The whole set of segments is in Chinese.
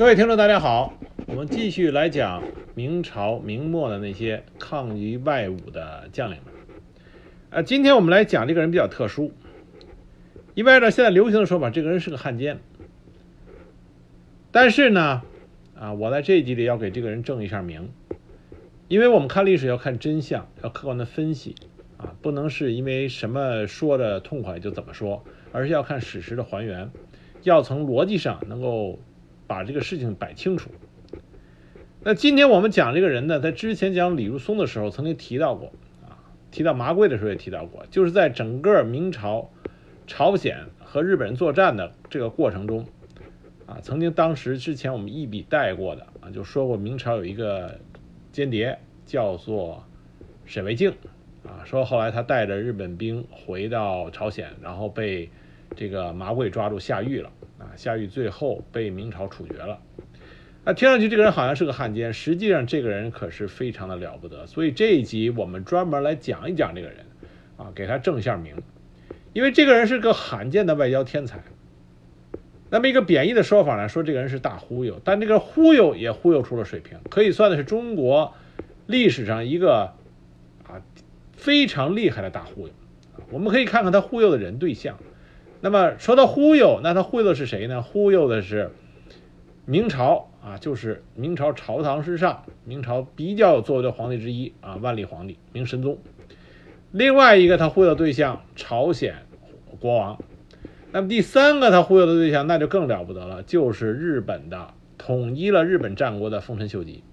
各位听众，大家好，我们继续来讲明朝明末的那些抗于外侮的将领们。呃，今天我们来讲这个人比较特殊，因为按照现在流行的说法，这个人是个汉奸。但是呢，啊，我在这一集里要给这个人正一下名，因为我们看历史要看真相，要客观的分析，啊，不能是因为什么说的痛快就怎么说，而是要看史实的还原，要从逻辑上能够。把这个事情摆清楚。那今天我们讲这个人呢，在之前讲李如松的时候曾经提到过啊，提到麻贵的时候也提到过，就是在整个明朝朝鲜和日本人作战的这个过程中啊，曾经当时之前我们一笔带过的啊，就说过明朝有一个间谍叫做沈维敬啊，说后来他带着日本兵回到朝鲜，然后被这个麻贵抓住下狱了。啊，夏玉最后被明朝处决了。那听上去这个人好像是个汉奸，实际上这个人可是非常的了不得。所以这一集我们专门来讲一讲这个人，啊，给他正下名。因为这个人是个罕见的外交天才。那么一个贬义的说法呢，说这个人是大忽悠，但这个忽悠也忽悠出了水平，可以算的是中国历史上一个啊非常厉害的大忽悠。我们可以看看他忽悠的人对象。那么说到忽悠，那他忽悠的是谁呢？忽悠的是明朝啊，就是明朝朝堂之上，明朝比较有作为的皇帝之一啊，万历皇帝明神宗。另外一个他忽悠的对象，朝鲜国王。那么第三个他忽悠的对象，那就更了不得了，就是日本的统一了日本战国的丰臣秀吉。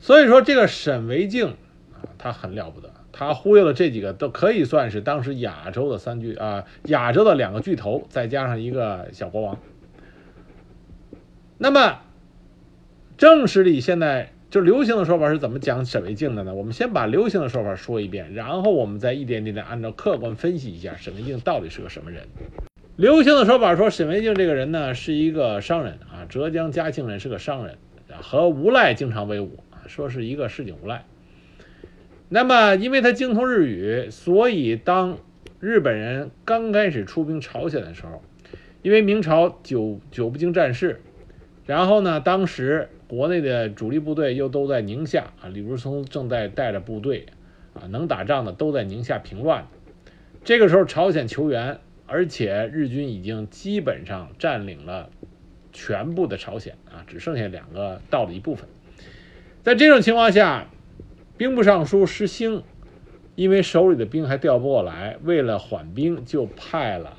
所以说这个沈惟敬啊，他很了不得。他忽悠了这几个都可以算是当时亚洲的三巨啊，亚洲的两个巨头，再加上一个小国王。那么正史里现在就流行的说法是怎么讲沈维敬的呢？我们先把流行的说法说一遍，然后我们再一点点的按照客观分析一下沈维敬到底是个什么人。流行的说法说沈维敬这个人呢是一个商人啊，浙江嘉兴人，是个商人，和无赖经常为伍，说是一个市井无赖。那么，因为他精通日语，所以当日本人刚开始出兵朝鲜的时候，因为明朝久久不经战事，然后呢，当时国内的主力部队又都在宁夏啊，李如松正在带着部队啊，能打仗的都在宁夏平乱。这个时候，朝鲜求援，而且日军已经基本上占领了全部的朝鲜啊，只剩下两个道的一部分。在这种情况下，兵部尚书石兴，因为手里的兵还调不过来，为了缓兵，就派了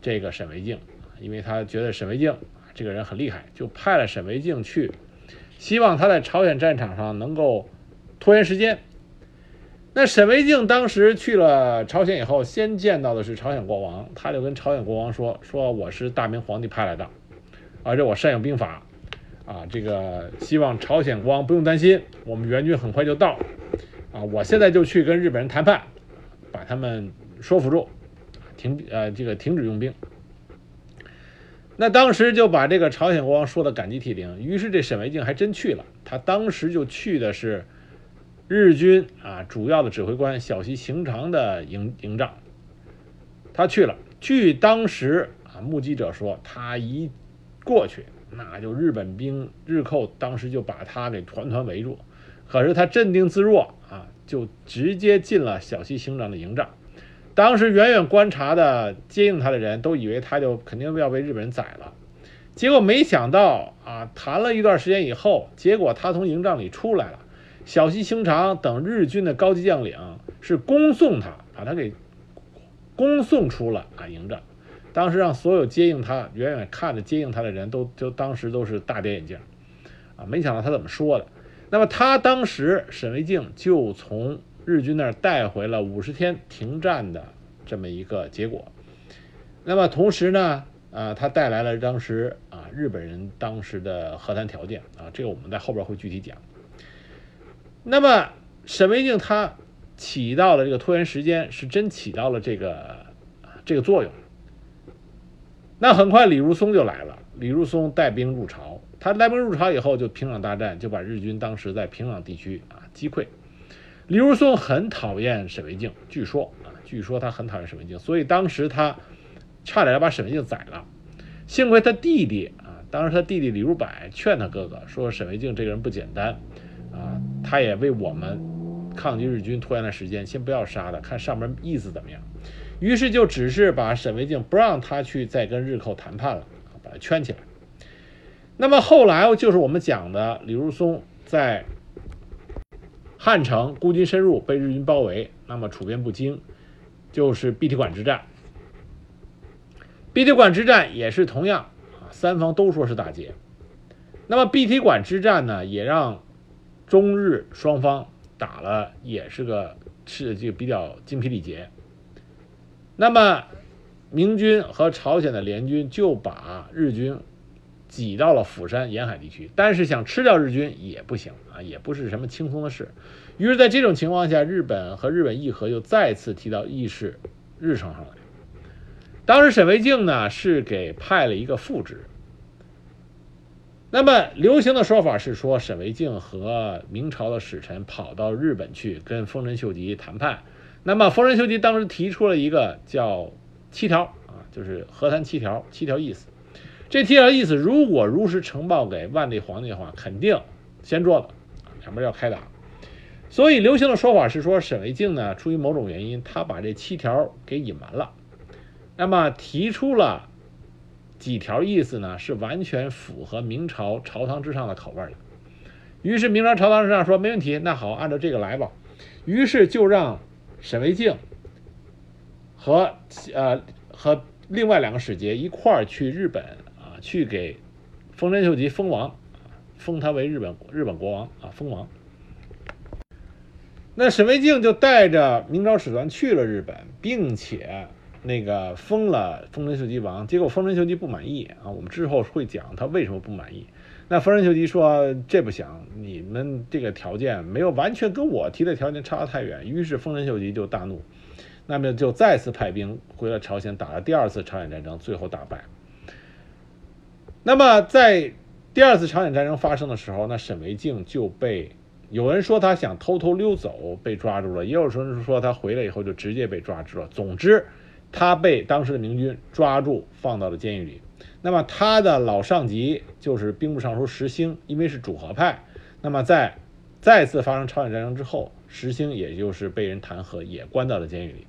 这个沈维敬，因为他觉得沈维敬这个人很厉害，就派了沈维敬去，希望他在朝鲜战场上能够拖延时间。那沈维敬当时去了朝鲜以后，先见到的是朝鲜国王，他就跟朝鲜国王说：“说我是大明皇帝派来的，而且我善用兵法。”啊，这个希望朝鲜国王不用担心，我们援军很快就到。啊，我现在就去跟日本人谈判，把他们说服住，停呃这个停止用兵。那当时就把这个朝鲜国王说的感激涕零。于是这沈维敬还真去了，他当时就去的是日军啊主要的指挥官小西行长的营营帐。他去了，据当时啊目击者说，他一过去。那就日本兵日寇当时就把他给团团围住，可是他镇定自若啊，就直接进了小西行长的营帐。当时远远观察的接应他的人都以为他就肯定要被日本人宰了，结果没想到啊，谈了一段时间以后，结果他从营帐里出来了，小西行长等日军的高级将领是恭送他，把他给恭送出了啊营帐。当时让所有接应他、远远看着接应他的人都，就当时都是大跌眼镜，啊，没想到他怎么说的。那么他当时沈维敬就从日军那儿带回了五十天停战的这么一个结果。那么同时呢，啊，他带来了当时啊日本人当时的和谈条件啊，这个我们在后边会具体讲。那么沈维敬他起到了这个拖延时间，是真起到了这个这个作用。那很快，李如松就来了。李如松带兵入朝，他带兵入朝以后，就平壤大战，就把日军当时在平壤地区啊击溃。李如松很讨厌沈维敬，据说啊，据说他很讨厌沈维敬，所以当时他差点要把沈维敬宰了。幸亏他弟弟啊，当时他弟弟李如柏劝他哥哥说：“沈维敬这个人不简单啊，他也为我们抗击日军拖延了时间，先不要杀他，看上面意思怎么样。”于是就只是把沈维敬不让他去再跟日寇谈判了，把他圈起来。那么后来就是我们讲的李如松在汉城孤军深入，被日军包围，那么处变不惊，就是碧提馆之战。碧提馆之战也是同样啊，三方都说是打劫。那么碧提馆之战呢，也让中日双方打了，也是个是就比较精疲力竭。那么明军和朝鲜的联军就把日军挤到了釜山沿海地区，但是想吃掉日军也不行啊，也不是什么轻松的事。于是，在这种情况下，日本和日本议和又再次提到议事日程上来。当时沈维敬呢是给派了一个副职。那么流行的说法是说，沈维敬和明朝的使臣跑到日本去跟丰臣秀吉谈判。那么丰臣秀吉当时提出了一个叫七条啊，就是和谈七条，七条意思。这七条意思，如果如实呈报给万历皇帝的话，肯定掀桌子，两边要开打。所以流行的说法是说，沈维敬呢出于某种原因，他把这七条给隐瞒了。那么提出了几条意思呢？是完全符合明朝朝堂之上的口味的。于是明朝朝堂之上说没问题，那好，按照这个来吧。于是就让沈维敬和呃和另外两个使节一块儿去日本啊，去给丰臣秀吉封王，封他为日本日本国王啊，封王。那沈维敬就带着明朝使团去了日本，并且。那个封了丰臣秀吉王，结果丰臣秀吉不满意啊。我们之后会讲他为什么不满意。那丰臣秀吉说：“这不行，你们这个条件没有完全跟我提的条件差得太远。”于是丰臣秀吉就大怒，那么就再次派兵回了朝鲜，打了第二次朝鲜战争，最后大败。那么在第二次朝鲜战争发生的时候，那沈维敬就被有人说他想偷偷溜走被抓住了，也有人说他回来以后就直接被抓住了。总之。他被当时的明军抓住，放到了监狱里。那么他的老上级就是兵部尚书石兴，因为是主和派，那么在再次发生朝鲜战争之后，石兴也就是被人弹劾，也关到了监狱里。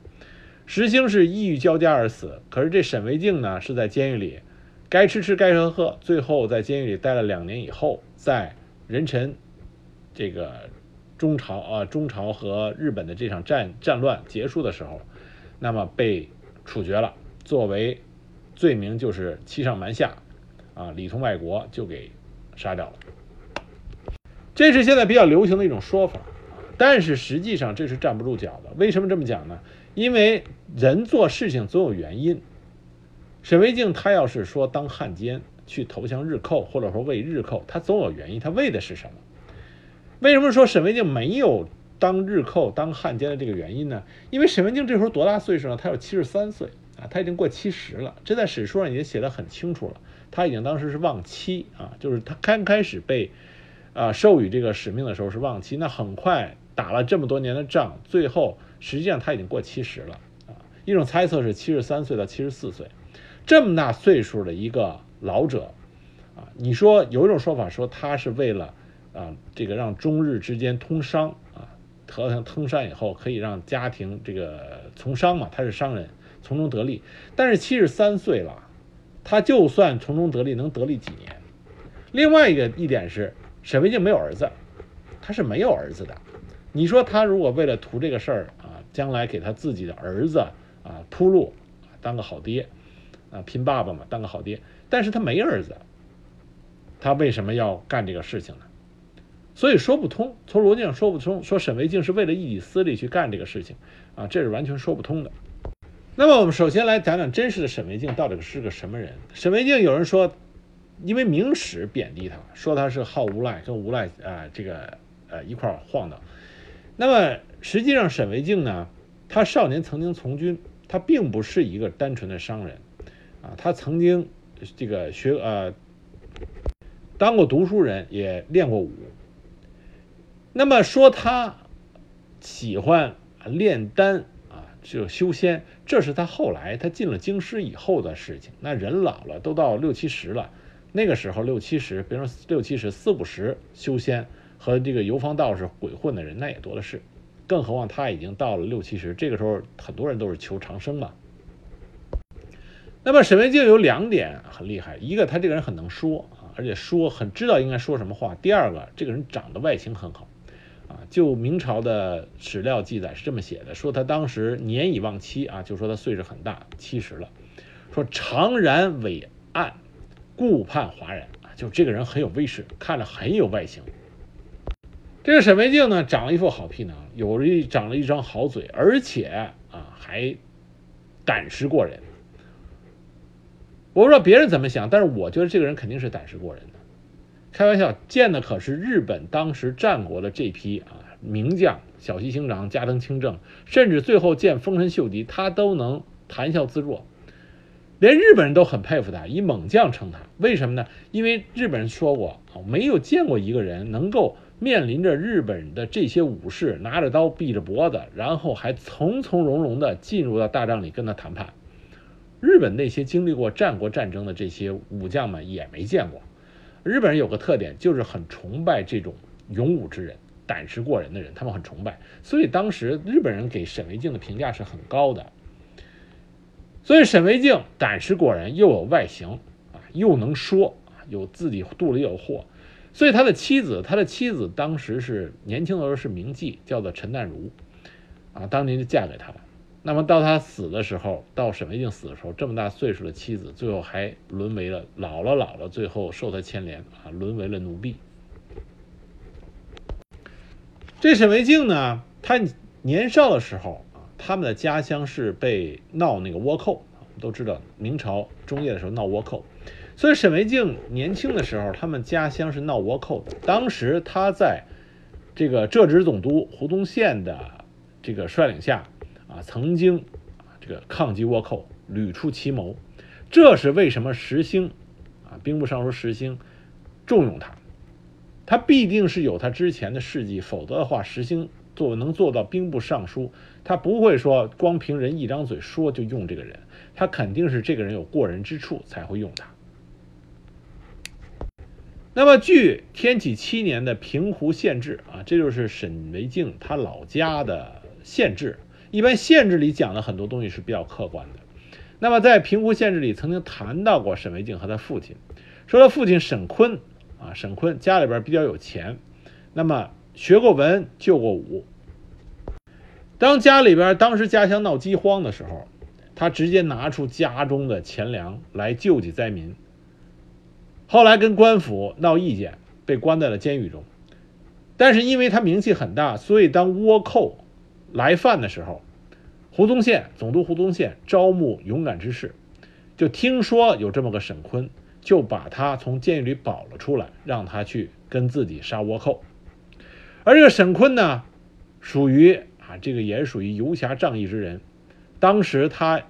石兴是抑郁交加而死。可是这沈维敬呢，是在监狱里该吃吃该喝喝，最后在监狱里待了两年以后，在壬辰这个中朝啊中朝和日本的这场战战乱结束的时候，那么被。处决了，作为罪名就是欺上瞒下，啊，里通外国就给杀掉了。这是现在比较流行的一种说法，但是实际上这是站不住脚的。为什么这么讲呢？因为人做事情总有原因。沈维敬他要是说当汉奸去投降日寇，或者说为日寇，他总有原因，他为的是什么？为什么说沈维敬没有？当日寇、当汉奸的这个原因呢？因为沈文敬这时候多大岁数呢？他有七十三岁啊，他已经过七十了。这在史书上已经写的很清楚了。他已经当时是望期啊，就是他刚开始被啊授予这个使命的时候是望期。那很快打了这么多年的仗，最后实际上他已经过七十了啊。一种猜测是七十三岁到七十四岁，这么大岁数的一个老者啊，你说有一种说法说他是为了啊这个让中日之间通商啊。和尚通商以后，可以让家庭这个从商嘛，他是商人，从中得利。但是七十三岁了，他就算从中得利，能得利几年？另外一个一点是，沈维敬没有儿子，他是没有儿子的。你说他如果为了图这个事儿啊，将来给他自己的儿子啊铺路，当个好爹啊，拼爸爸嘛，当个好爹。但是他没儿子，他为什么要干这个事情呢？所以说不通，从逻辑上说不通。说沈维敬是为了一己私利去干这个事情，啊，这是完全说不通的。那么我们首先来讲讲真实的沈维敬到底是个什么人。沈维敬有人说，因为明史贬低他，说他是好无赖，跟无赖啊这个呃一块晃荡。那么实际上沈维敬呢，他少年曾经从军，他并不是一个单纯的商人，啊，他曾经这个学呃当过读书人，也练过武。那么说他喜欢炼丹啊，就修仙，这是他后来他进了京师以后的事情。那人老了，都到六七十了，那个时候六七十，别说六七十，四五十修仙和这个游方道士鬼混的人那也多的是，更何况他已经到了六七十，这个时候很多人都是求长生嘛。那么沈维敬有两点很厉害，一个他这个人很能说啊，而且说很知道应该说什么话；第二个，这个人长得外形很好。就明朝的史料记载是这么写的，说他当时年已望七啊，就说他岁数很大，七十了。说长髯伟岸，顾盼华然啊，就这个人很有威势，看着很有外形。这个沈维敬呢，长了一副好皮囊，有一长了一张好嘴，而且啊还胆识过人。我不知道别人怎么想，但是我觉得这个人肯定是胆识过人的。开玩笑，见的可是日本当时战国的这批啊名将，小西行长、加藤清正，甚至最后见丰臣秀吉，他都能谈笑自若，连日本人都很佩服他，以猛将称他。为什么呢？因为日本人说过，没有见过一个人能够面临着日本的这些武士，拿着刀闭着脖子，然后还从从容容的进入到大帐里跟他谈判。日本那些经历过战国战争的这些武将们也没见过。日本人有个特点，就是很崇拜这种勇武之人、胆识过人的人，他们很崇拜。所以当时日本人给沈维敬的评价是很高的。所以沈维敬胆识过人，又有外形啊，又能说，有自己肚里有货。所以他的妻子，他的妻子当时是年轻的时候是名妓，叫做陈淡如啊，当年就嫁给他了。那么到他死的时候，到沈维敬死的时候，这么大岁数的妻子，最后还沦为了老了老了，最后受他牵连啊，沦为了奴婢。这沈维敬呢，他年少的时候啊，他们的家乡是被闹那个倭寇，都知道明朝中叶的时候闹倭寇，所以沈维敬年轻的时候，他们家乡是闹倭寇的。当时他在这个浙直总督胡宗宪的这个率领下。啊，曾经，这个抗击倭寇，屡出奇谋，这是为什么石兴啊，兵部尚书石兴重用他，他必定是有他之前的事迹，否则的话，石兴做能做到兵部尚书，他不会说光凭人一张嘴说就用这个人，他肯定是这个人有过人之处才会用他。那么，据天启七年的平湖县志啊，这就是沈维敬他老家的县志。一般县志里讲的很多东西是比较客观的。那么在平湖县志里曾经谈到过沈维敬和他父亲，说他父亲沈坤啊，沈坤家里边比较有钱，那么学过文，救过武。当家里边当时家乡闹饥荒的时候，他直接拿出家中的钱粮来救济灾民。后来跟官府闹意见，被关在了监狱中。但是因为他名气很大，所以当倭寇。来犯的时候，胡宗宪总督胡宗宪招募勇敢之士，就听说有这么个沈坤，就把他从监狱里保了出来，让他去跟自己杀倭寇。而这个沈坤呢，属于啊，这个也属于游侠仗义之人。当时他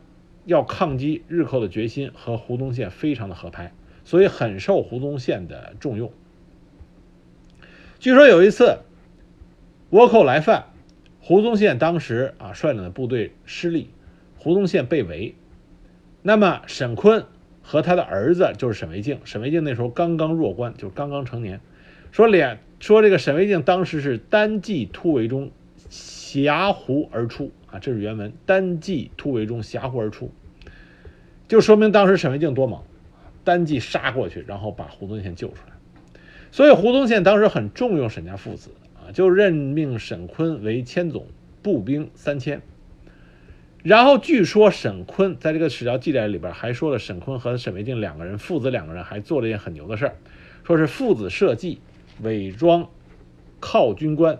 要抗击日寇的决心和胡宗宪非常的合拍，所以很受胡宗宪的重用。据说有一次，倭寇来犯。胡宗宪当时啊率领的部队失利，胡宗宪被围。那么沈坤和他的儿子就是沈维敬，沈维敬那时候刚刚弱冠，就刚刚成年。说脸说这个沈维敬当时是单骑突围中峡湖而出啊，这是原文，单骑突围中峡湖而出，就说明当时沈维敬多猛，单骑杀过去，然后把胡宗宪救出来。所以胡宗宪当时很重用沈家父子。就任命沈坤为千总，步兵三千。然后据说沈坤在这个史料记载里边还说了，沈坤和沈维敬两个人父子两个人还做了一件很牛的事儿，说是父子设计伪装靠军官，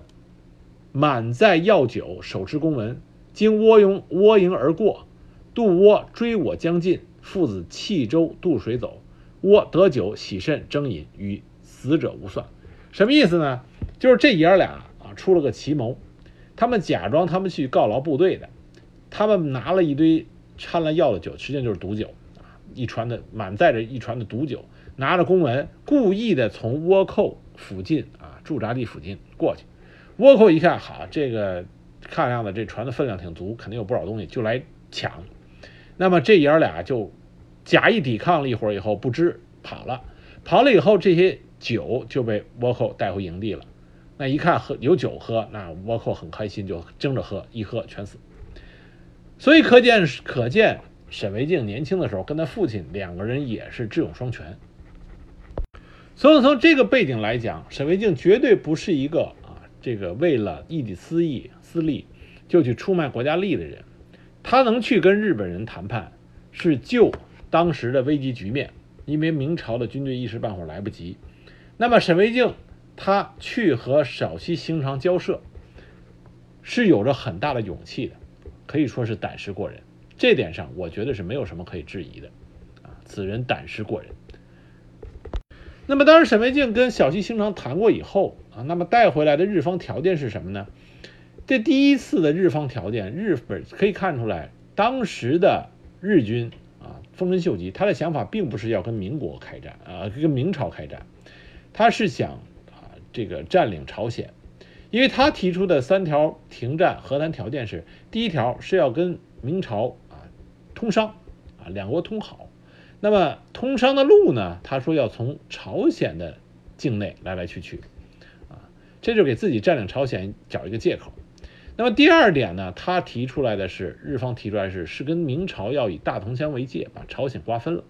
满载药酒，手持公文，经窝营窝营而过，渡窝追我将近，父子弃舟渡水走，窝得酒喜甚争饮，与死者无算。什么意思呢？就是这爷俩啊，出了个奇谋，他们假装他们去告劳部队的，他们拿了一堆掺了药的酒，实际上就是毒酒啊，一船的满载着一船的毒酒，拿着公文，故意的从倭寇附近啊驻扎地附近过去。倭寇一看，好，这个看样子这船的分量挺足，肯定有不少东西，就来抢。那么这爷俩就假意抵抗了一会儿以后，不知跑了。跑了以后，这些酒就被倭寇带回营地了。那一看喝有酒喝，那倭寇很开心，就争着喝，一喝全死。所以可见，可见沈维敬年轻的时候跟他父亲两个人也是智勇双全。所以从这个背景来讲，沈维敬绝对不是一个啊，这个为了一己私益私利就去出卖国家利益的人。他能去跟日本人谈判，是救当时的危机局面，因为明朝的军队一时半会儿来不及。那么沈维敬他去和小西行长交涉，是有着很大的勇气的，可以说是胆识过人。这点上，我觉得是没有什么可以质疑的。啊，此人胆识过人。那么，当时沈维敬跟小西行长谈过以后啊，那么带回来的日方条件是什么呢？这第一次的日方条件，日本可以看出来，当时的日军啊，丰臣秀吉他的想法并不是要跟民国开战啊，跟明朝开战，他是想这个占领朝鲜，因为他提出的三条停战和谈条件是：第一条是要跟明朝啊通商啊，两国通好。那么通商的路呢？他说要从朝鲜的境内来来去去，啊，这就给自己占领朝鲜找一个借口。那么第二点呢？他提出来的是，日方提出来是是跟明朝要以大同乡为界，把朝鲜瓜分了。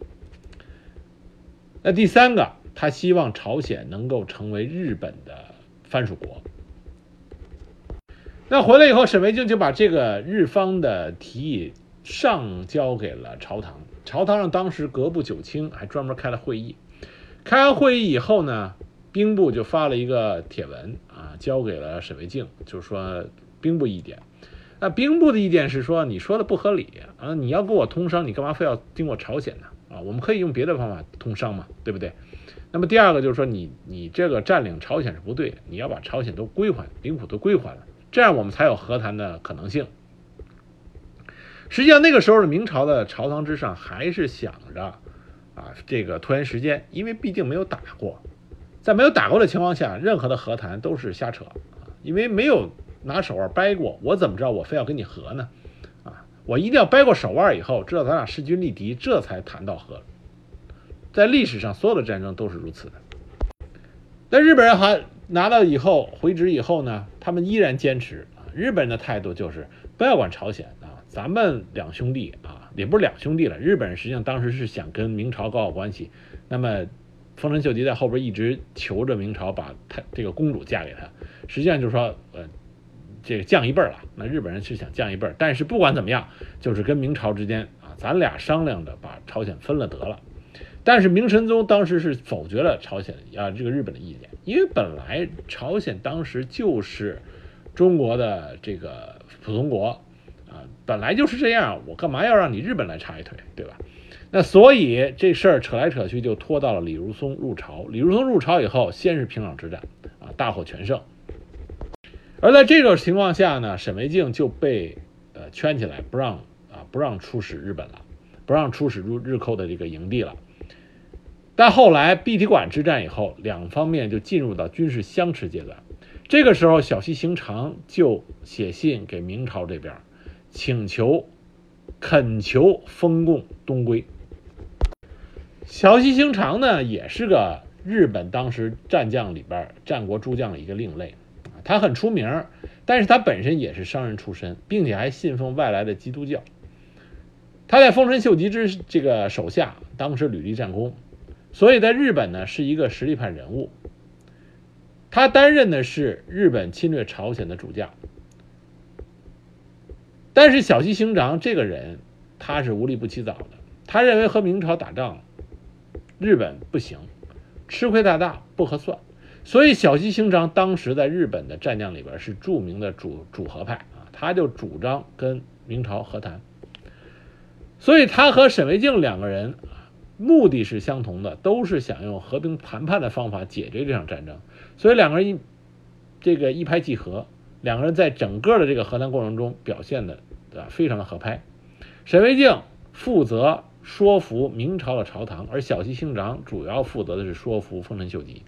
那第三个，他希望朝鲜能够成为日本的藩属国。那回来以后，沈维敬就把这个日方的提议上交给了朝堂。朝堂上当时各部九卿还专门开了会议，开完会议以后呢，兵部就发了一个帖文啊，交给了沈维敬，就是说兵部意见。那兵部的意见是说，你说的不合理啊，你要跟我通商，你干嘛非要经过朝鲜呢？啊，我们可以用别的方法通商嘛，对不对？那么第二个就是说，你你这个占领朝鲜是不对，你要把朝鲜都归还，领土都归还了，这样我们才有和谈的可能性。实际上，那个时候的明朝的朝堂之上还是想着，啊，这个拖延时间，因为毕竟没有打过，在没有打过的情况下，任何的和谈都是瞎扯，因为没有拿手腕掰过，我怎么知道我非要跟你和呢？啊，我一定要掰过手腕以后，知道咱俩势均力敌，这才谈到和。在历史上，所有的战争都是如此的。那日本人还拿到以后回执以后呢，他们依然坚持啊，日本人的态度就是不要管朝鲜啊。咱们两兄弟啊，也不是两兄弟了。日本人实际上当时是想跟明朝搞好关系。那么，丰臣秀吉在后边一直求着明朝把他这个公主嫁给他，实际上就是说，呃，这个降一辈儿了。那日本人是想降一辈儿，但是不管怎么样，就是跟明朝之间啊，咱俩商量着把朝鲜分了得了。但是明神宗当时是否决了朝鲜啊这个日本的意见，因为本来朝鲜当时就是中国的这个普通国。啊本来就是这样，我干嘛要让你日本来插一腿，对吧？那所以这事儿扯来扯去，就拖到了李如松入朝。李如松入朝以后，先是平壤之战，啊，大获全胜。而在这种情况下呢，沈维敬就被呃圈起来，不让啊不让出使日本了，不让出使入日寇的这个营地了。但后来碧提馆之战以后，两方面就进入到军事相持阶段。这个时候，小西行长就写信给明朝这边。请求、恳求封贡东归。小西行长呢，也是个日本当时战将里边战国诸将的一个另类他很出名，但是他本身也是商人出身，并且还信奉外来的基督教。他在丰臣秀吉之这个手下，当时屡立战功，所以在日本呢是一个实力派人物。他担任的是日本侵略朝鲜的主将。但是小西行长这个人，他是无利不起早的。他认为和明朝打仗，日本不行，吃亏太大，不合算。所以小西行长当时在日本的战将里边是著名的主主和派啊，他就主张跟明朝和谈。所以他和沈维敬两个人目的是相同的，都是想用和平谈判的方法解决这场战争。所以两个人一这个一拍即合，两个人在整个的这个和谈过程中表现的。啊，非常的合拍。沈维敬负责说服明朝的朝堂，而小西行长主要负责的是说服丰臣秀吉。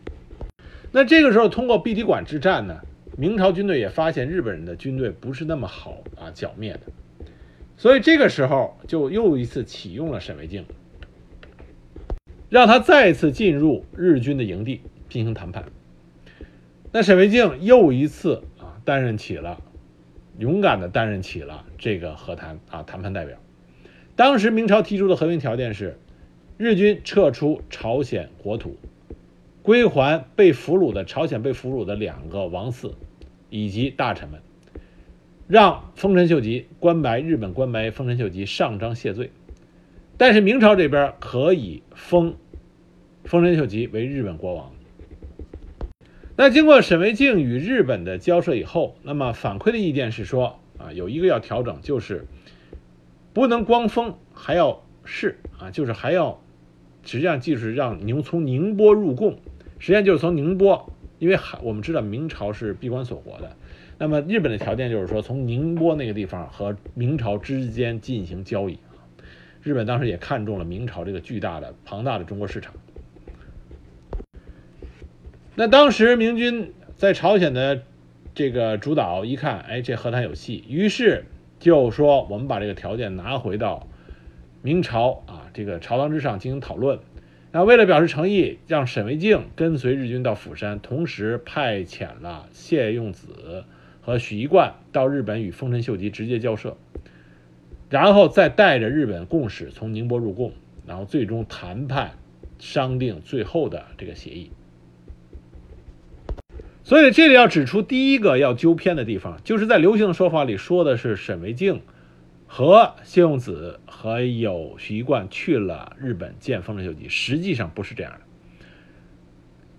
那这个时候，通过碧提馆之战呢，明朝军队也发现日本人的军队不是那么好啊剿灭的，所以这个时候就又一次启用了沈维敬。让他再次进入日军的营地进行谈判。那沈维敬又一次啊担任起了勇敢的担任起了这个和谈啊谈判代表。当时明朝提出的和平条件是，日军撤出朝鲜国土，归还被俘虏的朝鲜被俘虏的两个王嗣以及大臣们，让丰臣秀吉官白日本官白丰臣秀吉上章谢罪。但是明朝这边可以封丰臣秀吉为日本国王。那经过沈惟敬与日本的交涉以后，那么反馈的意见是说啊，有一个要调整，就是不能光封，还要试啊，就是还要实际上就是让宁从宁波入贡，实际上就是从宁波，因为海我们知道明朝是闭关锁国的，那么日本的条件就是说从宁波那个地方和明朝之间进行交易。日本当时也看中了明朝这个巨大的、庞大的中国市场。那当时明军在朝鲜的这个主导一看，哎，这和谈有戏，于是就说我们把这个条件拿回到明朝啊这个朝堂之上进行讨论。那为了表示诚意，让沈惟敬跟随日军到釜山，同时派遣了谢用子和许一贯到日本与丰臣秀吉直接交涉。然后再带着日本共使从宁波入贡，然后最终谈判商定最后的这个协议。所以这里要指出第一个要纠偏的地方，就是在流行的说法里说的是沈维敬和谢用子和有徐一贯去了日本见丰臣秀吉，实际上不是这样的。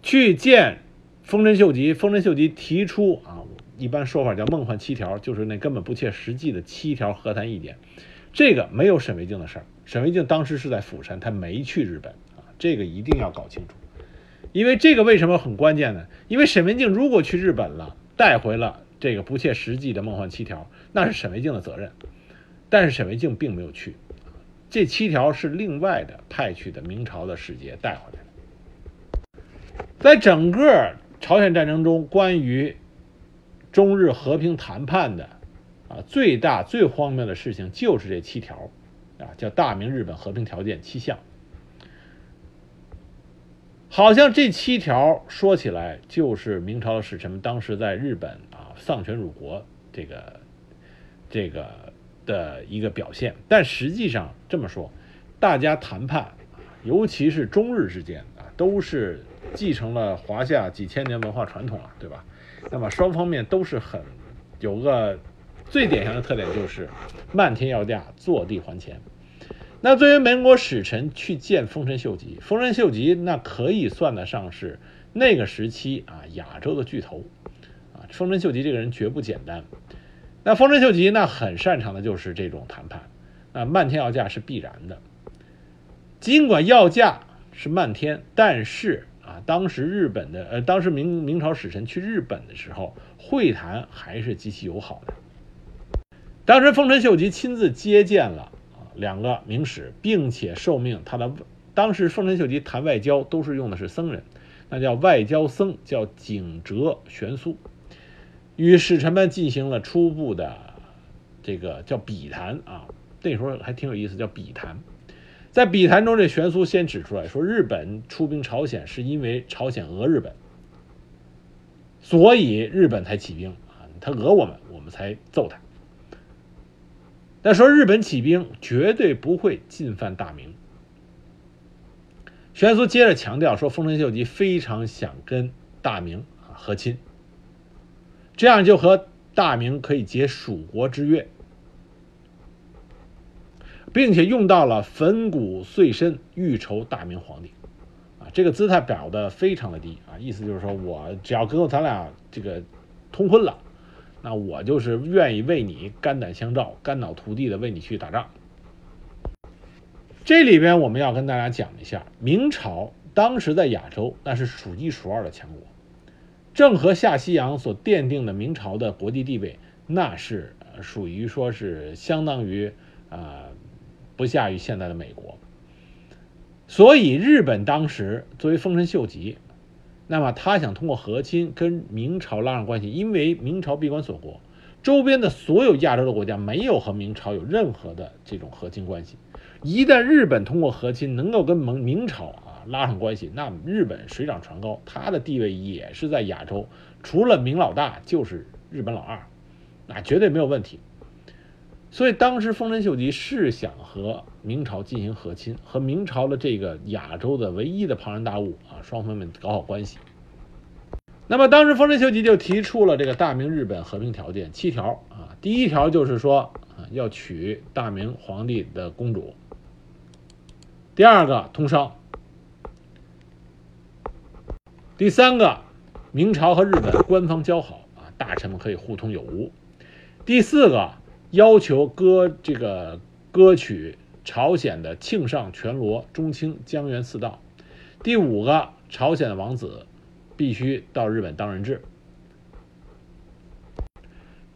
去见丰臣秀吉，丰臣秀吉提出啊。一般说法叫“梦幻七条”，就是那根本不切实际的七条和谈意见。这个没有沈惟敬的事儿。沈惟敬当时是在釜山，他没去日本啊，这个一定要搞清楚。因为这个为什么很关键呢？因为沈维敬如果去日本了，带回了这个不切实际的“梦幻七条”，那是沈惟敬的责任。但是沈惟敬并没有去，这七条是另外的派去的明朝的使节带回来的。在整个朝鲜战争中，关于中日和平谈判的啊，最大最荒谬的事情就是这七条啊，叫大明日本和平条件七项。好像这七条说起来就是明朝的使臣们当时在日本啊丧权辱国这个这个的一个表现，但实际上这么说，大家谈判，尤其是中日之间啊，都是继承了华夏几千年文化传统了，对吧？那么双方面都是很有个最典型的特点，就是漫天要价，坐地还钱。那作为民国使臣去见丰臣秀吉，丰臣秀吉那可以算得上是那个时期啊亚洲的巨头啊。丰臣秀吉这个人绝不简单。那丰臣秀吉那很擅长的就是这种谈判，那漫天要价是必然的。尽管要价是漫天，但是。当时日本的呃，当时明明朝使臣去日本的时候，会谈还是极其友好的。当时丰臣秀吉亲自接见了啊两个明使，并且受命他的当时丰臣秀吉谈外交都是用的是僧人，那叫外交僧，叫景哲玄苏，与使臣们进行了初步的这个叫笔谈啊，那时候还挺有意思，叫笔谈。在笔谈中，这玄苏先指出来说，日本出兵朝鲜是因为朝鲜讹日本，所以日本才起兵啊，他讹我们，我们才揍他。但说日本起兵绝对不会进犯大明。玄苏接着强调说，丰臣秀吉非常想跟大明啊和亲，这样就和大明可以结蜀国之约。并且用到了粉骨碎身，欲酬大明皇帝，啊，这个姿态表的非常的低啊，意思就是说我只要跟咱俩这个通婚了，那我就是愿意为你肝胆相照、肝脑涂地的为你去打仗。这里边我们要跟大家讲一下，明朝当时在亚洲那是数一数二的强国，郑和下西洋所奠定的明朝的国际地位，那是属于说是相当于啊。不下于现在的美国，所以日本当时作为丰臣秀吉，那么他想通过和亲跟明朝拉上关系，因为明朝闭关锁国，周边的所有亚洲的国家没有和明朝有任何的这种和亲关系。一旦日本通过和亲能够跟蒙明朝啊拉上关系，那日本水涨船高，他的地位也是在亚洲，除了明老大就是日本老二，那绝对没有问题。所以当时丰臣秀吉是想和明朝进行和亲，和明朝的这个亚洲的唯一的庞然大物啊，双方们搞好关系。那么当时丰臣秀吉就提出了这个大明日本和平条件七条啊，第一条就是说啊要娶大明皇帝的公主。第二个通商。第三个，明朝和日本官方交好啊，大臣们可以互通有无。第四个。要求割这个割取朝鲜的庆尚、全罗、中清、江原四道。第五个，朝鲜的王子必须到日本当人质。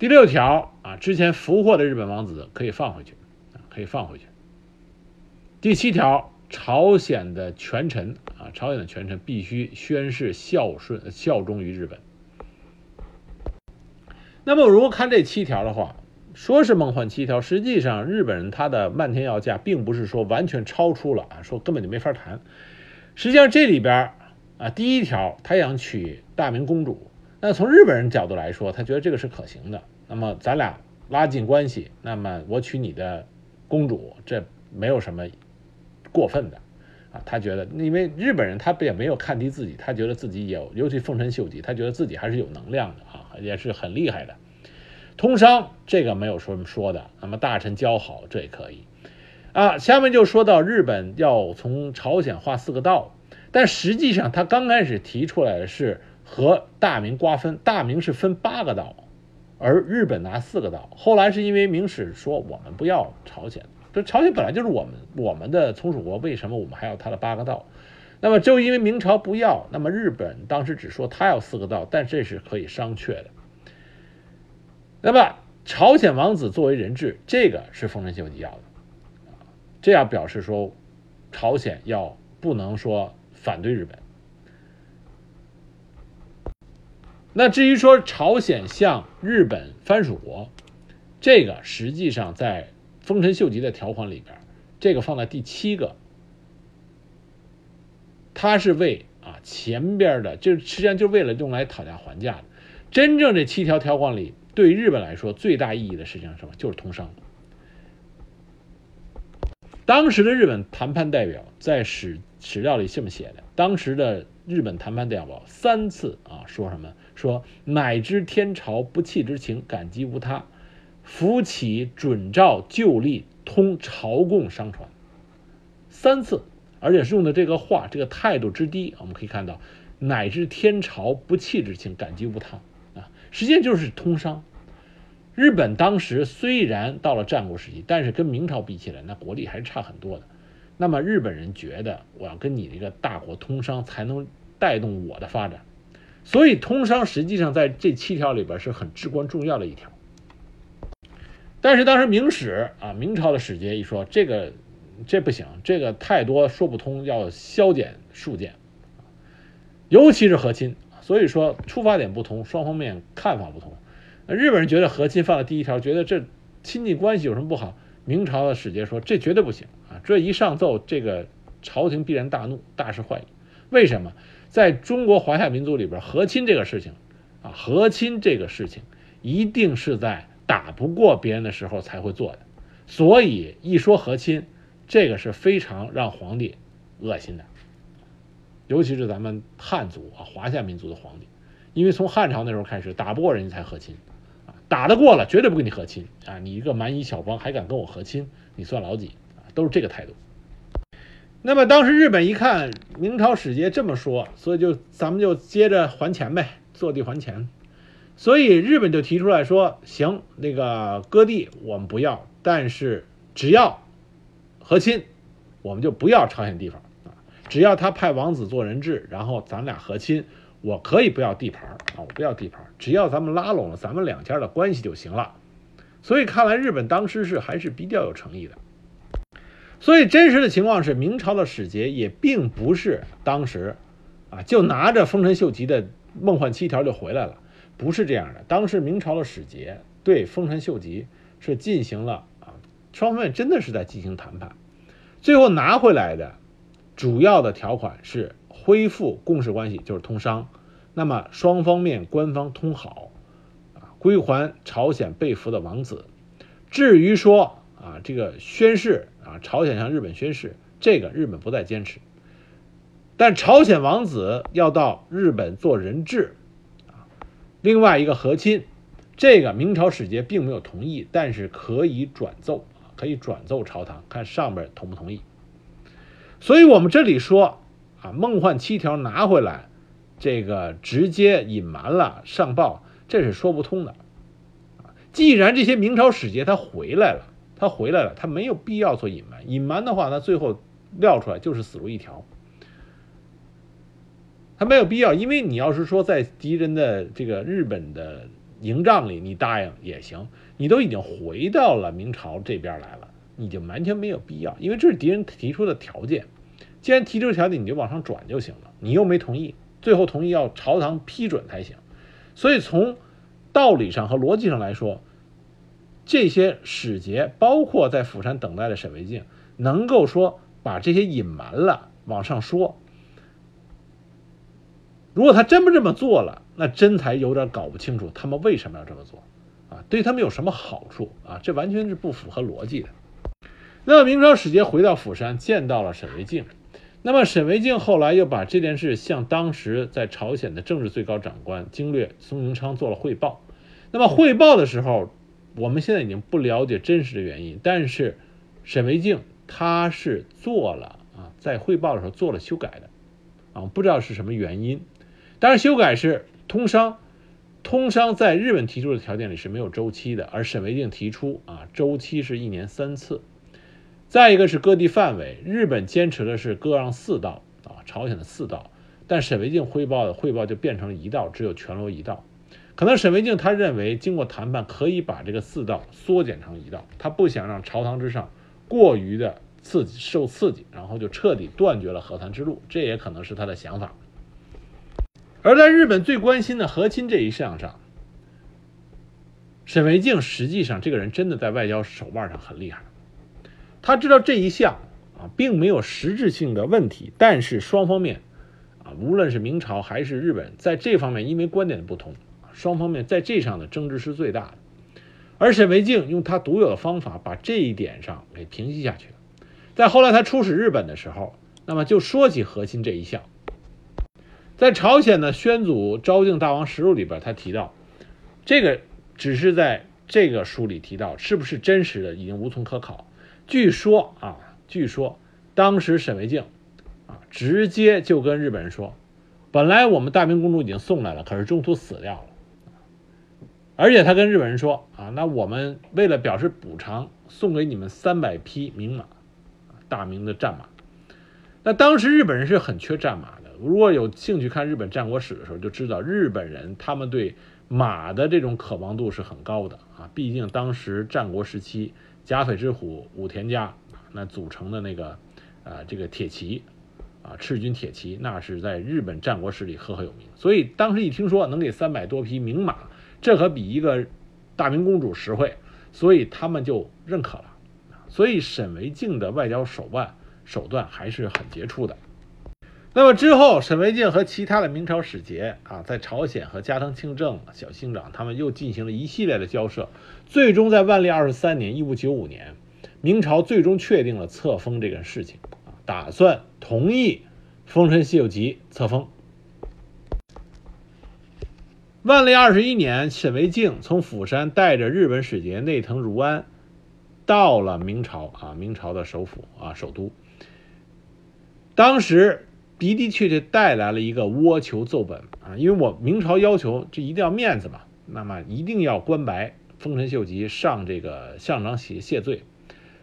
第六条啊，之前俘获的日本王子可以放回去，可以放回去。第七条，朝鲜的权臣啊，朝鲜的权臣必须宣誓孝顺、效忠于日本。那么，如果看这七条的话，说是梦幻七条，实际上日本人他的漫天要价，并不是说完全超出了啊，说根本就没法谈。实际上这里边啊，第一条他想娶大明公主，那从日本人角度来说，他觉得这个是可行的。那么咱俩拉近关系，那么我娶你的公主，这没有什么过分的啊。他觉得，因为日本人他也没有看低自己，他觉得自己有，尤其丰臣秀吉，他觉得自己还是有能量的啊，也是很厉害的。通商这个没有什么说的，那么大臣交好这也可以，啊，下面就说到日本要从朝鲜划四个道，但实际上他刚开始提出来的是和大明瓜分，大明是分八个道，而日本拿四个道，后来是因为明史说我们不要朝鲜，这朝鲜本来就是我们我们的从属国，为什么我们还要他的八个道？那么就因为明朝不要，那么日本当时只说他要四个道，但这是可以商榷的。那么，朝鲜王子作为人质，这个是丰臣秀吉要的，这样表示说，朝鲜要不能说反对日本。那至于说朝鲜向日本藩属国，这个实际上在丰臣秀吉的条款里边，这个放在第七个，他是为啊前边的，就实际上就为了用来讨价还价的。真正这七条条款里。对于日本来说，最大意义的事情是什么？就是通商。当时的日本谈判代表在史史料里这么写的：当时的日本谈判代表三次啊，说什么？说乃知天朝不弃之情，感激无他，扶起准照旧例，通朝贡商船。三次，而且是用的这个话，这个态度之低，我们可以看到，乃知天朝不弃之情，感激无他。实际上就是通商。日本当时虽然到了战国时期，但是跟明朝比起来，那国力还是差很多的。那么日本人觉得，我要跟你这个大国通商，才能带动我的发展。所以通商实际上在这七条里边是很至关重要的一条。但是当时明史啊，明朝的使节一说，这个这不行，这个太多说不通，要削减数件，尤其是和亲。所以说出发点不同，双方面看法不同。日本人觉得和亲放在第一条，觉得这亲近关系有什么不好？明朝的使节说这绝对不行啊！这一上奏，这个朝廷必然大怒，大事坏矣。为什么？在中国华夏民族里边，和亲这个事情啊，和亲这个事情一定是在打不过别人的时候才会做的。所以一说和亲，这个是非常让皇帝恶心的。尤其是咱们汉族啊，华夏民族的皇帝，因为从汉朝那时候开始，打不过人家才和亲，啊，打得过了绝对不跟你和亲啊！你一个蛮夷小邦还敢跟我和亲，你算老几啊？都是这个态度。那么当时日本一看明朝使节这么说，所以就咱们就接着还钱呗，坐地还钱。所以日本就提出来说，行，那个割地我们不要，但是只要和亲，我们就不要朝鲜地方。只要他派王子做人质，然后咱俩和亲，我可以不要地盘啊，我不要地盘，只要咱们拉拢了咱们两家的关系就行了。所以看来日本当时是还是比较有诚意的。所以真实的情况是，明朝的使节也并不是当时啊就拿着丰臣秀吉的梦幻七条就回来了，不是这样的。当时明朝的使节对丰臣秀吉是进行了啊，双方面真的是在进行谈判，最后拿回来的。主要的条款是恢复共事关系，就是通商。那么双方面官方通好，啊，归还朝鲜被俘的王子。至于说啊，这个宣誓啊，朝鲜向日本宣誓，这个日本不再坚持。但朝鲜王子要到日本做人质，啊，另外一个和亲，这个明朝使节并没有同意，但是可以转奏可以转奏朝堂，看上边同不同意。所以我们这里说啊，梦幻七条拿回来。这个直接隐瞒了上报，这是说不通的。既然这些明朝使节他回来了，他回来了，他没有必要做隐瞒。隐瞒的话，那最后撂出来就是死路一条。他没有必要，因为你要是说在敌人的这个日本的营帐里，你答应也行。你都已经回到了明朝这边来了，你就完全没有必要，因为这是敌人提出的条件。既然提出条件，你就往上转就行了。你又没同意。最后同意要朝堂批准才行，所以从道理上和逻辑上来说，这些使节包括在釜山等待的沈维敬，能够说把这些隐瞒了往上说。如果他真不这么做了，那真才有点搞不清楚他们为什么要这么做啊？对他们有什么好处啊？这完全是不符合逻辑的。那么明朝使节回到釜山，见到了沈维敬。那么沈维敬后来又把这件事向当时在朝鲜的政治最高长官经略松永昌做了汇报。那么汇报的时候，我们现在已经不了解真实的原因，但是沈维敬他是做了啊，在汇报的时候做了修改的，啊，不知道是什么原因。当然，修改是通商，通商在日本提出的条件里是没有周期的，而沈维敬提出啊，周期是一年三次。再一个是割地范围，日本坚持的是割让四道啊，朝鲜的四道，但沈维敬汇报的汇报就变成了一道，只有全罗一道。可能沈维敬他认为经过谈判可以把这个四道缩减成一道，他不想让朝堂之上过于的刺激受刺激，然后就彻底断绝了和谈之路，这也可能是他的想法。而在日本最关心的和亲这一项上，沈维敬实际上这个人真的在外交手腕上很厉害。他知道这一项啊，并没有实质性的问题，但是双方面啊，无论是明朝还是日本，在这方面因为观点的不同，双方面在这上的争执是最大的。而沈维敬用他独有的方法，把这一点上给平息下去了。在后来他出使日本的时候，那么就说起核心这一项，在朝鲜的宣祖昭敬大王实录里边，他提到这个只是在这个书里提到，是不是真实的已经无从可考。据说啊，据说当时沈维敬啊，直接就跟日本人说，本来我们大明公主已经送来了，可是中途死掉了，而且他跟日本人说啊，那我们为了表示补偿，送给你们三百匹名马，大明的战马。那当时日本人是很缺战马的，如果有兴趣看日本战国史的时候，就知道日本人他们对马的这种渴望度是很高的啊，毕竟当时战国时期。甲斐之虎武田家那组成的那个，呃，这个铁骑，啊，赤军铁骑，那是在日本战国史里赫赫有名。所以当时一听说能给三百多匹名马，这可比一个大明公主实惠，所以他们就认可了。所以沈维敬的外交手腕手段还是很杰出的。那么之后，沈维敬和其他的明朝使节啊，在朝鲜和加藤清正、小兴长他们又进行了一系列的交涉，最终在万历二十三年（一五九五年），明朝最终确定了册封这个事情啊，打算同意《丰臣秀吉》册封。万历二十一年，沈维敬从釜山带着日本使节内藤如安到了明朝啊，明朝的首府啊，首都。当时。的的确确带来了一个倭求奏本啊，因为我明朝要求这一定要面子嘛，那么一定要官白丰臣秀吉上这个相长写谢罪。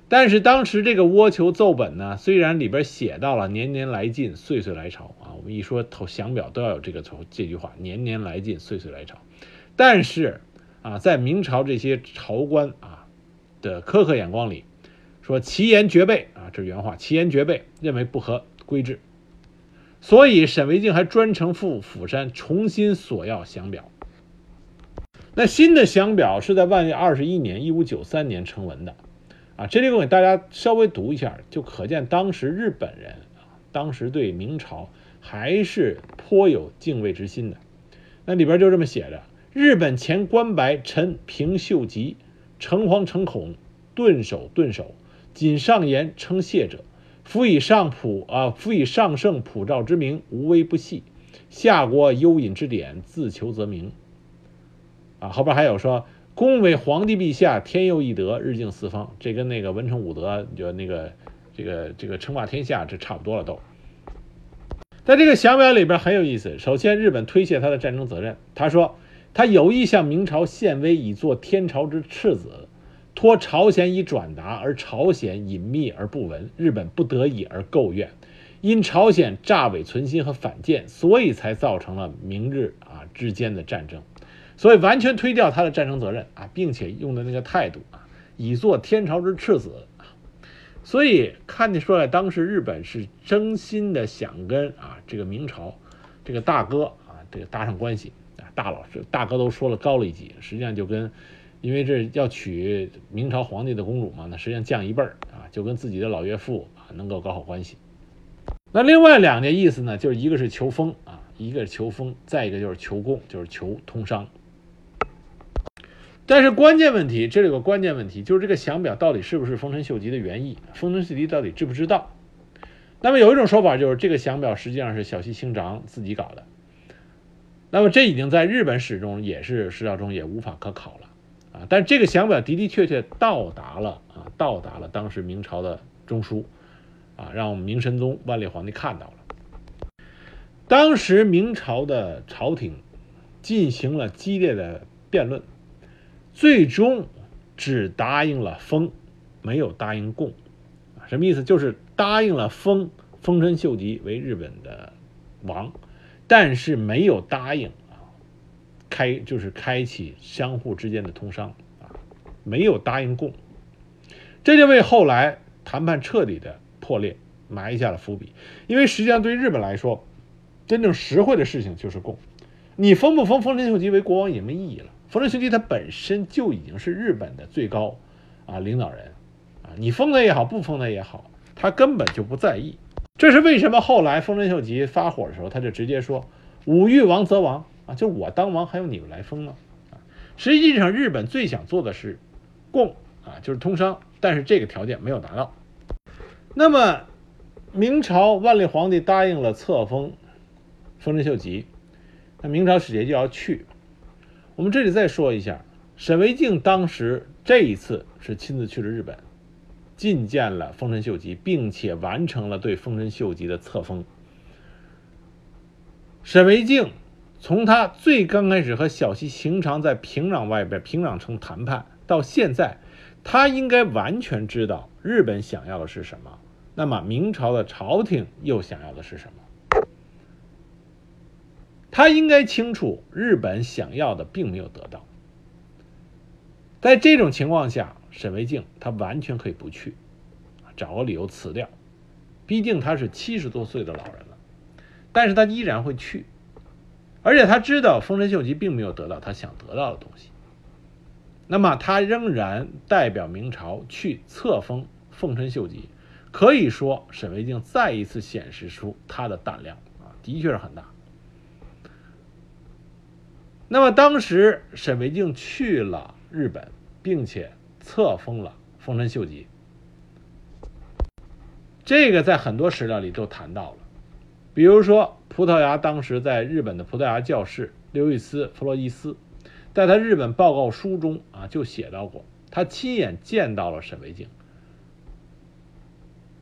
但是当时这个倭求奏本呢，虽然里边写到了年年来进，岁岁来朝啊，我们一说投降表都要有这个头这句话，年年来进，岁岁来朝。但是啊，在明朝这些朝官啊的苛刻眼光里，说其言绝备啊，这是原话，其言绝备，认为不合规制。所以沈维敬还专程赴釜山重新索要降表。那新的降表是在万历二十一年（一五九三年）成文的，啊，这里我给大家稍微读一下，就可见当时日本人啊当时对明朝还是颇有敬畏之心的。那里边就这么写着：日本前关白臣平秀吉，诚惶诚恐，顿首顿首，谨上言称谢者，夫以上普啊，夫以上圣普照之名，无微不细；下国幽隐之典，自求则明。啊，后边还有说。恭为皇帝陛下天佑义德，日敬四方。这跟那个文成武德就那个这个这个称霸天下这差不多了都。在这个降表里边很有意思。首先，日本推卸他的战争责任，他说他有意向明朝献威，以作天朝之赤子，托朝鲜以转达，而朝鲜隐秘而不闻，日本不得已而构怨。因朝鲜诈伪存心和反间，所以才造成了明日啊之间的战争。所以完全推掉他的战争责任啊，并且用的那个态度啊，以作天朝之赤子，所以看得出来，当时日本是真心的想跟啊这个明朝这个大哥啊这个搭上关系啊，大佬是大哥都说了高了一级，实际上就跟因为这要娶明朝皇帝的公主嘛，那实际上降一辈儿啊，就跟自己的老岳父啊能够搞好关系。那另外两个意思呢，就是一个是求封啊，一个是求封，再一个就是求贡，就是求通商。但是关键问题，这里有个关键问题，就是这个降表到底是不是丰臣秀吉的原意？丰臣秀吉到底知不知道？那么有一种说法就是，这个降表实际上是小西清长自己搞的。那么这已经在日本史中也是史料中也无法可考了啊！但这个降表的的确确到达了啊，到达了当时明朝的中枢啊，让明神宗万历皇帝看到了。当时明朝的朝廷进行了激烈的辩论。最终只答应了封，没有答应贡，什么意思？就是答应了封丰臣秀吉为日本的王，但是没有答应，开就是开启相互之间的通商啊，没有答应供，这就为后来谈判彻底的破裂埋下了伏笔。因为实际上对日本来说，真正实惠的事情就是供，你封不封丰臣秀吉为国王也没意义了。丰臣秀吉他本身就已经是日本的最高啊领导人啊，你封他也好，不封他也好，他根本就不在意。这是为什么后来丰臣秀吉发火的时候，他就直接说：“吾欲王则王就我当王，还用你们来封吗？”啊，实际上日本最想做的是共啊，就是通商，但是这个条件没有达到。那么明朝万历皇帝答应了册封丰臣秀吉，那明朝使节就要去。我们这里再说一下，沈惟敬当时这一次是亲自去了日本，觐见了丰臣秀吉，并且完成了对丰臣秀吉的册封。沈惟敬从他最刚开始和小西行长在平壤外边平壤城谈判到现在，他应该完全知道日本想要的是什么，那么明朝的朝廷又想要的是什么。他应该清楚，日本想要的并没有得到。在这种情况下，沈惟敬他完全可以不去，找个理由辞掉。毕竟他是七十多岁的老人了，但是他依然会去，而且他知道丰臣秀吉并没有得到他想得到的东西。那么他仍然代表明朝去册封丰臣秀吉，可以说沈惟敬再一次显示出他的胆量啊，的确是很大。那么当时沈惟敬去了日本，并且册封了丰臣秀吉，这个在很多史料里都谈到了。比如说，葡萄牙当时在日本的葡萄牙教士刘易斯·弗洛伊斯，在他日本报告书中啊就写到过，他亲眼见到了沈惟敬。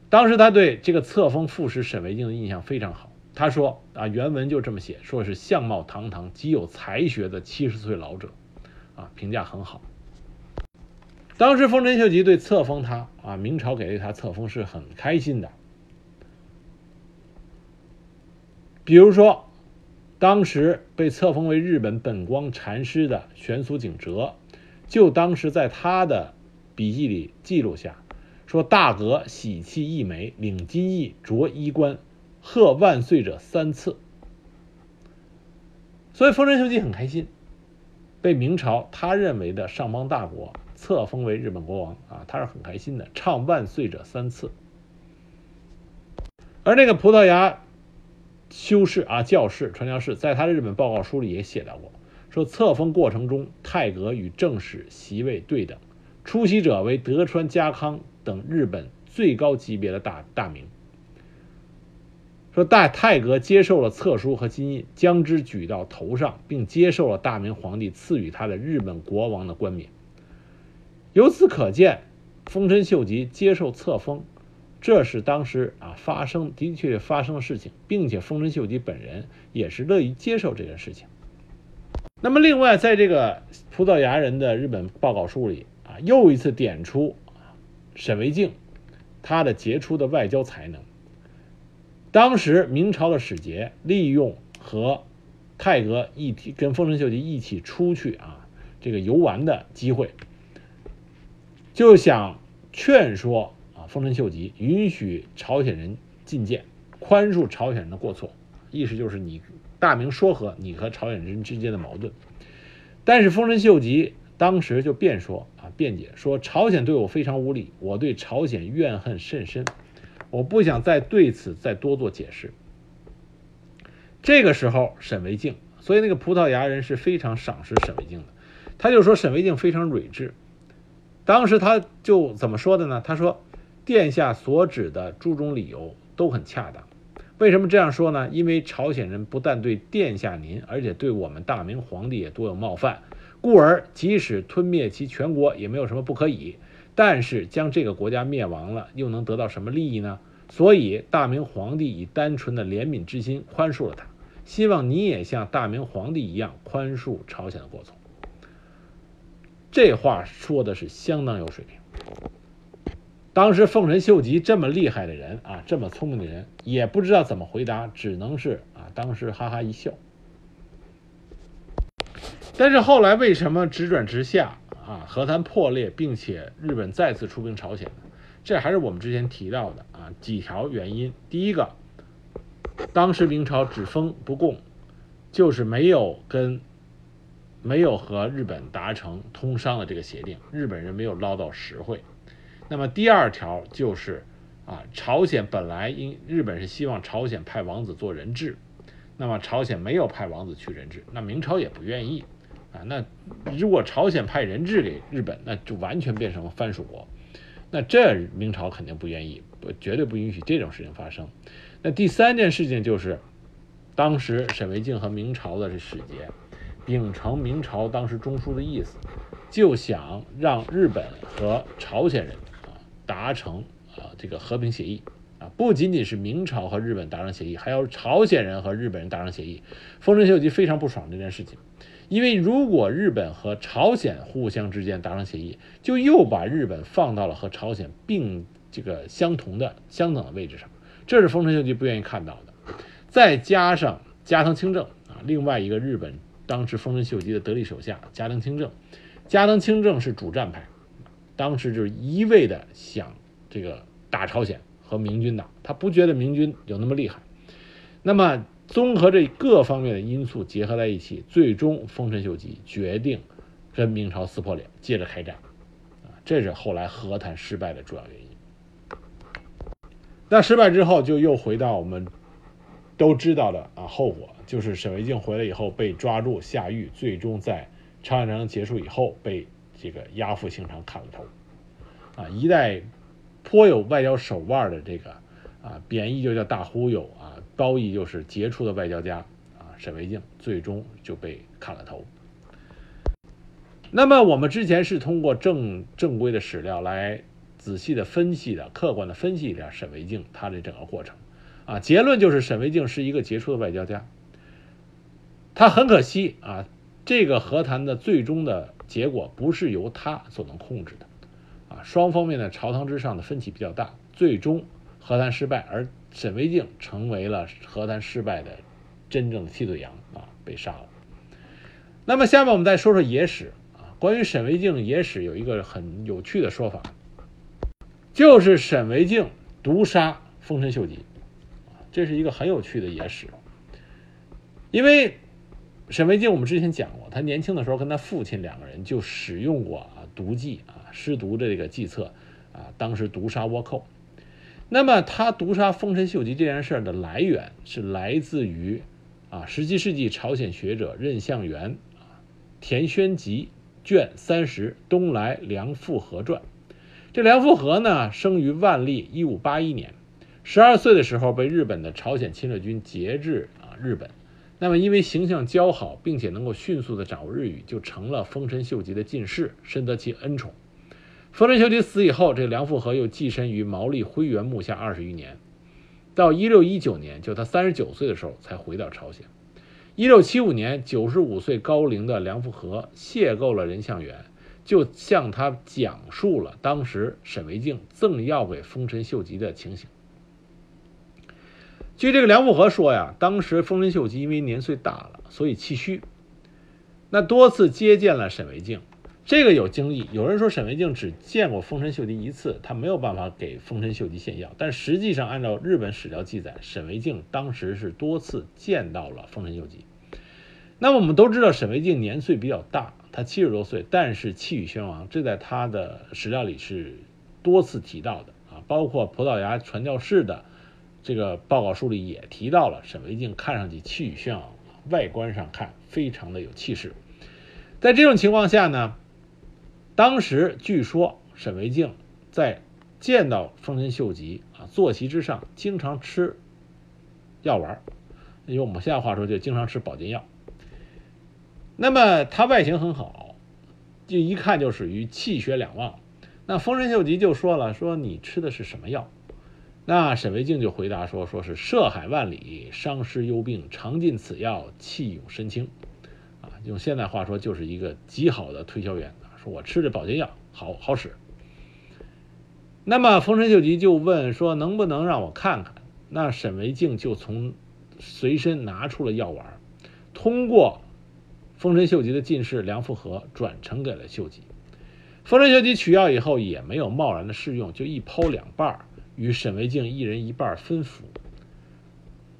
当时他对这个册封副使沈惟敬的印象非常好。他说：“啊，原文就这么写，说是相貌堂堂、极有才学的七十岁老者，啊，评价很好。当时丰臣秀吉对册封他，啊，明朝给了他册封是很开心的。比如说，当时被册封为日本本光禅师的玄俗景哲，就当时在他的笔记里记录下，说大阁喜气溢美，领金翼，着衣冠。”贺万岁者三次，所以丰臣秀吉很开心，被明朝他认为的上邦大国册封为日本国王啊，他是很开心的，唱万岁者三次。而那个葡萄牙修士啊教士传教士，在他的日本报告书里也写到过，说册封过程中，泰阁与正史席位对等，出席者为德川家康等日本最高级别的大大名。说大泰阁接受了册书和金印，将之举到头上，并接受了大明皇帝赐予他的日本国王的冠冕。由此可见，丰臣秀吉接受册封，这是当时啊发生的确发生的事情，并且丰臣秀吉本人也是乐于接受这件事情。那么，另外在这个葡萄牙人的日本报告书里啊，又一次点出沈惟敬他的杰出的外交才能。当时明朝的使节利用和泰阁一起跟丰臣秀吉一起出去啊这个游玩的机会，就想劝说丰臣秀吉允许朝鲜人觐见，宽恕朝鲜人的过错，意思就是你大明说和你和朝鲜人之间的矛盾。但是丰臣秀吉当时就辩说啊辩解说朝鲜对我非常无礼，我对朝鲜怨恨甚深。我不想再对此再多做解释。这个时候，沈惟敬，所以那个葡萄牙人是非常赏识沈惟敬的，他就说沈惟敬非常睿智。当时他就怎么说的呢？他说：“殿下所指的诸种理由都很恰当。为什么这样说呢？因为朝鲜人不但对殿下您，而且对我们大明皇帝也多有冒犯，故而即使吞灭其全国也没有什么不可以。”但是将这个国家灭亡了，又能得到什么利益呢？所以大明皇帝以单纯的怜悯之心宽恕了他，希望你也像大明皇帝一样宽恕朝鲜的过错。这话说的是相当有水平。当时丰臣秀吉这么厉害的人啊，这么聪明的人，也不知道怎么回答，只能是啊，当时哈哈一笑。但是后来为什么直转直下？啊，和谈破裂，并且日本再次出兵朝鲜，这还是我们之前提到的啊几条原因。第一个，当时明朝只封不供，就是没有跟没有和日本达成通商的这个协定，日本人没有捞到实惠。那么第二条就是啊，朝鲜本来因日本是希望朝鲜派王子做人质，那么朝鲜没有派王子去人质，那明朝也不愿意。啊，那如果朝鲜派人质给日本，那就完全变成了藩属国，那这明朝肯定不愿意，不绝对不允许这种事情发生。那第三件事情就是，当时沈惟敬和明朝的这使节，秉承明朝当时中枢的意思，就想让日本和朝鲜人达成啊这个和平协议啊，不仅仅是明朝和日本达成协议，还有朝鲜人和日本人达成协议。丰臣秀吉非常不爽这件事情。因为如果日本和朝鲜互相之间达成协议，就又把日本放到了和朝鲜并这个相同的相等的位置上，这是丰臣秀吉不愿意看到的。再加上加藤清正啊，另外一个日本当时丰臣秀吉的得力手下加藤清正，加藤清正是主战派，当时就是一味的想这个打朝鲜和明军打，他不觉得明军有那么厉害，那么。综合这各方面的因素结合在一起，最终丰臣秀吉决定跟明朝撕破脸，接着开战，啊，这是后来和谈失败的主要原因。那失败之后，就又回到我们都知道的啊后果，就是沈惟敬回来以后被抓住下狱，最终在朝鲜战争结束以后被这个押赴刑场砍了头，啊，一代颇有外交手腕的这个啊贬义就叫大忽悠啊。高义就是杰出的外交家啊，沈维敬最终就被砍了头。那么我们之前是通过正正规的史料来仔细的分析的，客观的分析一下沈维敬他的整个过程啊，结论就是沈维敬是一个杰出的外交家。他很可惜啊，这个和谈的最终的结果不是由他所能控制的啊，双方面的朝堂之上的分歧比较大，最终和谈失败而。沈惟敬成为了和谈失败的真正的替罪羊啊，被杀了。那么下面我们再说说野史啊，关于沈惟敬野史有一个很有趣的说法，就是沈惟敬毒杀丰臣秀吉这是一个很有趣的野史。因为沈惟敬我们之前讲过，他年轻的时候跟他父亲两个人就使用过啊毒计啊施毒的这个计策啊，当时毒杀倭寇。那么他毒杀丰臣秀吉这件事的来源是来自于啊，十七世纪朝鲜学者任相元啊，田宣吉卷三十《东来梁复合传》。这梁复合呢，生于万历一五八一年，十二岁的时候被日本的朝鲜侵略军劫至啊日本。那么因为形象姣好，并且能够迅速的掌握日语，就成了丰臣秀吉的近侍，深得其恩宠。丰臣秀吉死以后，这梁复合又寄身于毛利辉元幕下二十余年，到一六一九年，就他三十九岁的时候才回到朝鲜。一六七五年，九十五岁高龄的梁复合邂逅了任相元，就向他讲述了当时沈惟敬赠药给丰臣秀吉的情形。据这个梁复合说呀，当时丰臣秀吉因为年岁大了，所以气虚，那多次接见了沈惟敬。这个有经历，有人说沈惟敬只见过丰臣秀吉一次，他没有办法给丰臣秀吉献药。但实际上，按照日本史料记载，沈惟敬当时是多次见到了丰臣秀吉。那么我们都知道，沈惟敬年岁比较大，他七十多岁，但是气宇轩昂，这在他的史料里是多次提到的啊。包括葡萄牙传教士的这个报告书里也提到了沈维敬看上去气宇轩昂，外观上看非常的有气势。在这种情况下呢？当时据说沈维敬在见到丰臣秀吉啊坐席之上，经常吃药丸，用我们现在话说就经常吃保健药。那么他外形很好，就一看就属于气血两旺。那丰臣秀吉就说了：“说你吃的是什么药？”那沈惟敬就回答说：“说是涉海万里，伤湿忧病，常进此药，气勇身轻。”啊，用现代话说就是一个极好的推销员。说我吃这保健药好好使。那么丰臣秀吉就问说能不能让我看看？那沈惟敬就从随身拿出了药丸，通过丰臣秀吉的近侍梁复合转呈给了秀吉。丰臣秀吉取药以后也没有贸然的试用，就一剖两半，与沈惟敬一人一半分服。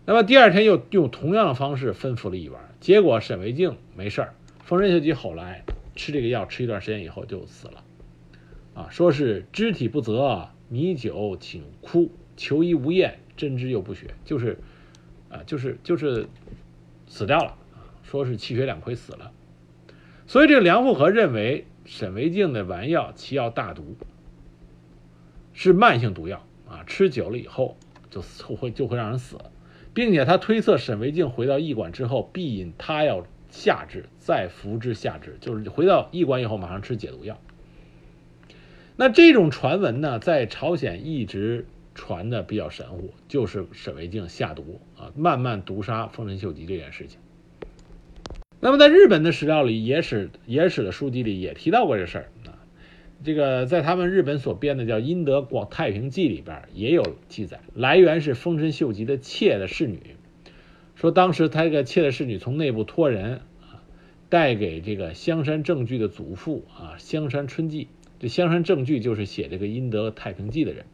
那么第二天又用同样的方式分服了一丸，结果沈惟敬没事儿，丰臣秀吉后来。吃这个药吃一段时间以后就死了，啊，说是肢体不泽，米酒请哭，求医无厌，针之又不血，就是，啊，就是就是死掉了，说是气血两亏死了。所以这个梁复合认为沈惟敬的丸药其药大毒，是慢性毒药啊，吃久了以后就会就会让人死，并且他推测沈惟敬回到驿馆之后必饮他要。下治再服之下治，就是回到驿馆以后马上吃解毒药。那这种传闻呢，在朝鲜一直传的比较神乎，就是沈维敬下毒啊，慢慢毒杀丰臣秀吉这件事情。那么在日本的史料里，野史野史的书籍里也提到过这事儿。这个在他们日本所编的叫《阴德广太平记》里边也有记载，来源是丰臣秀吉的妾的侍女。说当时他这个妾的侍女从内部托人啊，带给这个香山正具的祖父啊香山春季，这香山正具就是写这个《阴德太平记》的人。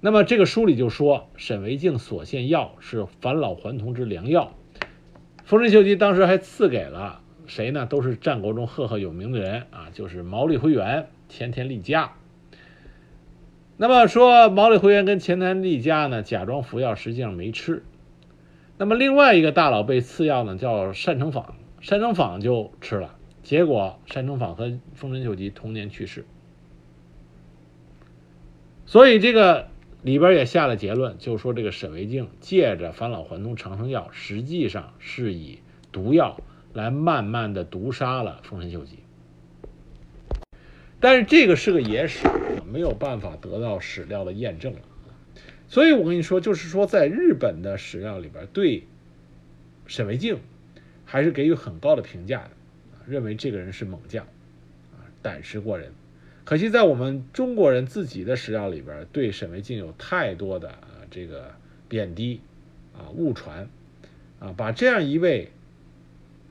那么这个书里就说沈惟敬所献药是返老还童之良药，丰臣秀吉当时还赐给了谁呢？都是战国中赫赫有名的人啊，就是毛利辉元、前田利家。那么说毛利辉元跟前田利家呢，假装服药，实际上没吃。那么另外一个大佬被赐药呢，叫单成坊，单成坊就吃了，结果单成坊和丰臣秀吉同年去世，所以这个里边也下了结论，就说这个沈惟敬借着返老还童长生药，实际上是以毒药来慢慢的毒杀了丰臣秀吉，但是这个是个野史，没有办法得到史料的验证了。所以我跟你说，就是说，在日本的史料里边，对沈惟敬还是给予很高的评价的，认为这个人是猛将，啊，胆识过人。可惜在我们中国人自己的史料里边，对沈惟敬有太多的啊这个贬低，啊误传，啊把这样一位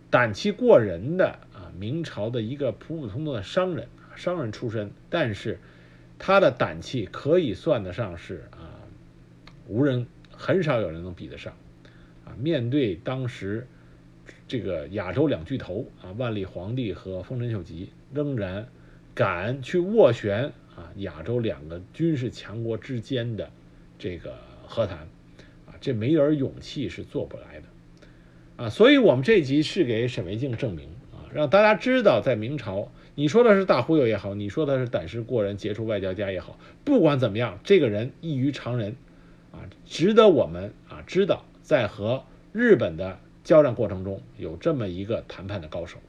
胆气过人的啊明朝的一个普普通通的商人，商人出身，但是他的胆气可以算得上是啊。无人很少有人能比得上，啊！面对当时这个亚洲两巨头啊，万历皇帝和丰臣秀吉，仍然敢去斡旋啊亚洲两个军事强国之间的这个和谈，啊，这没点勇气是做不来的，啊，所以我们这集是给沈维敬证明啊，让大家知道，在明朝，你说的是大忽悠也好，你说的是胆识过人、杰出外交家也好，不管怎么样，这个人异于常人，啊，值得我们啊知道，在和日本的交战过程中有这么一个谈判的高手。